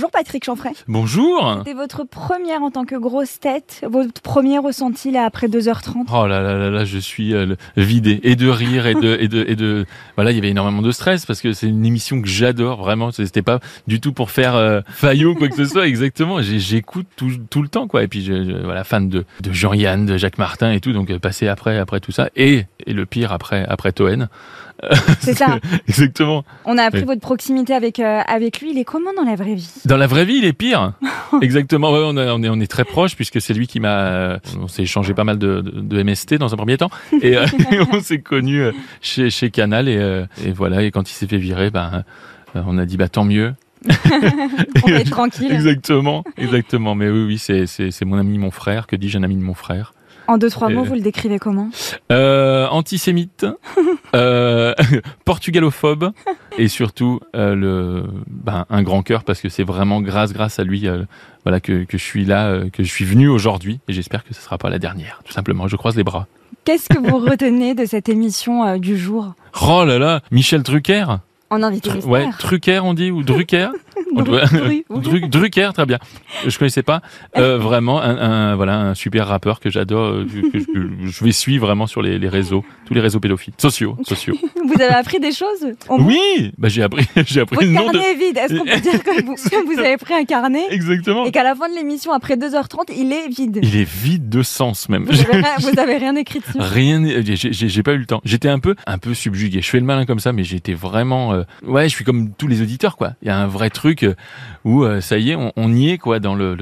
Bonjour Patrick Chanfray. Bonjour C'était votre première en tant que grosse tête, votre premier ressenti là après 2h30 Oh là là là là, je suis euh, vidé et de rire et de et de et de voilà, il y avait énormément de stress parce que c'est une émission que j'adore vraiment. C'était pas du tout pour faire euh, faillot ou quoi que ce soit. Exactement, j'écoute tout, tout le temps quoi. Et puis je, je- voilà, fan de de Jean-Yann, de Jacques Martin et tout. Donc euh, passer après après tout ça et et le pire après après Toen. C'est ça. Exactement. On a appris votre proximité avec, euh, avec lui. Il est comment dans la vraie vie? Dans la vraie vie, il est pire. Exactement. Ouais, on, a- on est, on est très proches puisque c'est lui qui m'a. euh, On s'est échangé pas mal de, de, de MST dans un premier temps et, euh, on s'est connus euh, chez, chez Canal et, euh, et voilà. Et quand il s'est fait virer, ben on a dit bah tant mieux. On va être tranquille. Exactement, exactement. Mais oui, oui, c'est mon ami, mon frère. Que dis-je, un ami de mon frère. En deux, trois mots, vous le décrivez comment? Euh, antisémite, euh, portugalophobe et surtout euh, le ben, un grand cœur parce que c'est vraiment grâce grâce à lui euh, voilà que, que je suis là euh, que je suis venu aujourd'hui et j'espère que ce sera pas la dernière tout simplement. Je croise les bras. Qu'est-ce que vous retenez de cette émission du jour? Oh là là! Michel Drucker? En invité mystère. ouais Drucker on dit ou Drucker? Drucker très bien je connaissais pas Euh, vraiment un, un- voilà un super rappeur que j'adore euh, que, je, je vais suivre vraiment sur les, les réseaux tous les réseaux pédophiles sociaux sociaux Vous avez appris des choses oui bah j'ai appris j'ai appris Votre le nom de carnet est vide. Est-ce qu'on peut dire que vous, que vous avez pris un carnet Exactement. et qu'à la fin de l'émission, après 2h30, il est vide Il est vide de sens même. Vous avez rien, vous avez rien écrit dessus Rien, j'ai- pas eu le temps. J'étais un peu, un peu subjugué. Je fais le malin comme ça, mais j'étais vraiment, euh, ouais, je suis comme tous les auditeurs quoi. Il y a un vrai truc euh, où euh, ça y est, on, on y est quoi. Dans le,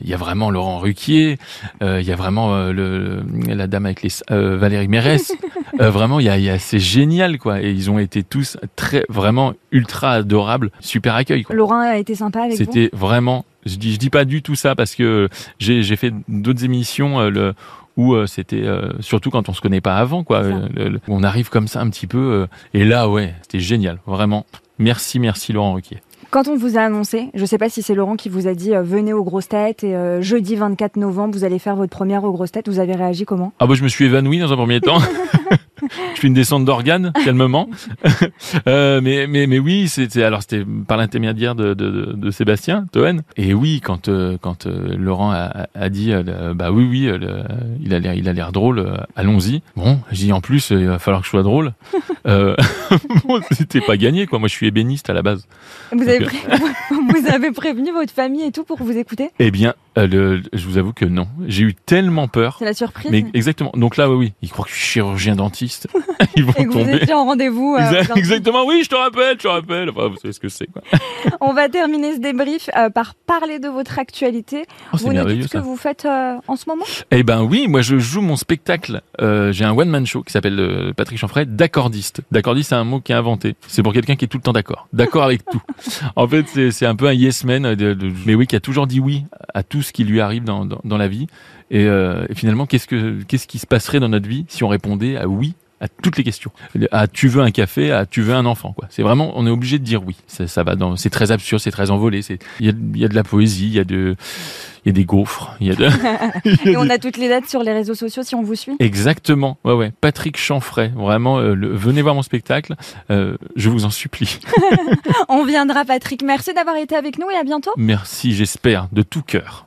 il y a vraiment Laurent Ruquier, euh, il y a vraiment le, la dame avec les, Valérie Mérès. Vraiment, il y a, y a c'est génial quoi. Et ils ont été tous très, vraiment ultra adorables, super accueil. Quoi. Laurent a été sympa avec vous? C'était vraiment. Je dis, je dis pas du tout ça parce que j'ai fait d'autres émissions euh, le, où euh, c'était euh, surtout quand on se connaît pas avant quoi. Le- le- on arrive comme ça un petit peu et là ouais, c'était génial, vraiment. Merci, merci Laurent Ruquier. Quand on vous a annoncé, je sais pas si c'est Laurent qui vous a dit euh, venez aux grosses têtes et euh, jeudi 24 novembre vous allez faire votre première aux grosses têtes, vous avez réagi comment? Ah bah je me suis évanoui dans un premier temps. je fais une descente d'organes calmement. Euh, mais mais mais oui, c'était alors c'était par l'intermédiaire de, de, de, Sébastien Toen. Et oui, quand euh, quand euh, Laurent a, a dit euh, bah oui oui, euh, le- il a l'air il a l'air drôle, euh, allons-y. Bon, j'ai en plus il va falloir que je sois drôle. Euh, c'était pas gagné quoi. Moi je suis ébéniste à la base. vous avez, pré- vous avez prévenu votre famille et tout pour vous écouter? Eh bien, euh, le, je vous avoue que non. J'ai eu tellement peur. C'est la surprise Mais exactement. Donc là, oui, oui. Ils croient que je suis chirurgien dentiste. Ils vont Et que vous tomber. étiez en rendez-vous. euh, Exactement, oui, je te rappelle, je te rappelle. Enfin, vous savez ce que c'est, quoi. On va terminer ce débrief euh, par parler de votre actualité. Oh, vous nous dites ce que vous faites en ce moment? Eh ben oui, moi je joue mon spectacle. J'ai un one-man show qui s'appelle Patrick Chanfray, d'accordiste. D'accordiste, c'est un mot qui est inventé. C'est pour quelqu'un qui est tout le temps d'accord. D'accord avec tout. En fait, c'est c'est un peu un yes man, de- de- mais oui, qui a toujours dit oui à tout ce qui lui arrive dans, dans, dans la vie. Et, euh, et finalement, qu'est-ce que qu'est-ce qui se passerait dans notre vie si on répondait à oui à toutes les questions? À tu veux un café, à tu veux un enfant, quoi. C'est vraiment, on est obligé de dire oui. Ça, ça va dans, c'est très absurde, c'est très envolé. C'est, il y a, il y a de la poésie, il y a de, il y a des gaufres, il y a de, il y a Et on des- a toutes les dates sur les réseaux sociaux si on vous suit? Exactement, ouais ouais. Patrick Chanfray, vraiment, euh, le- venez voir mon spectacle, euh, je vous en supplie. On viendra Patrick. Merci d'avoir été avec nous et à bientôt. Merci, j'espère, de tout cœur.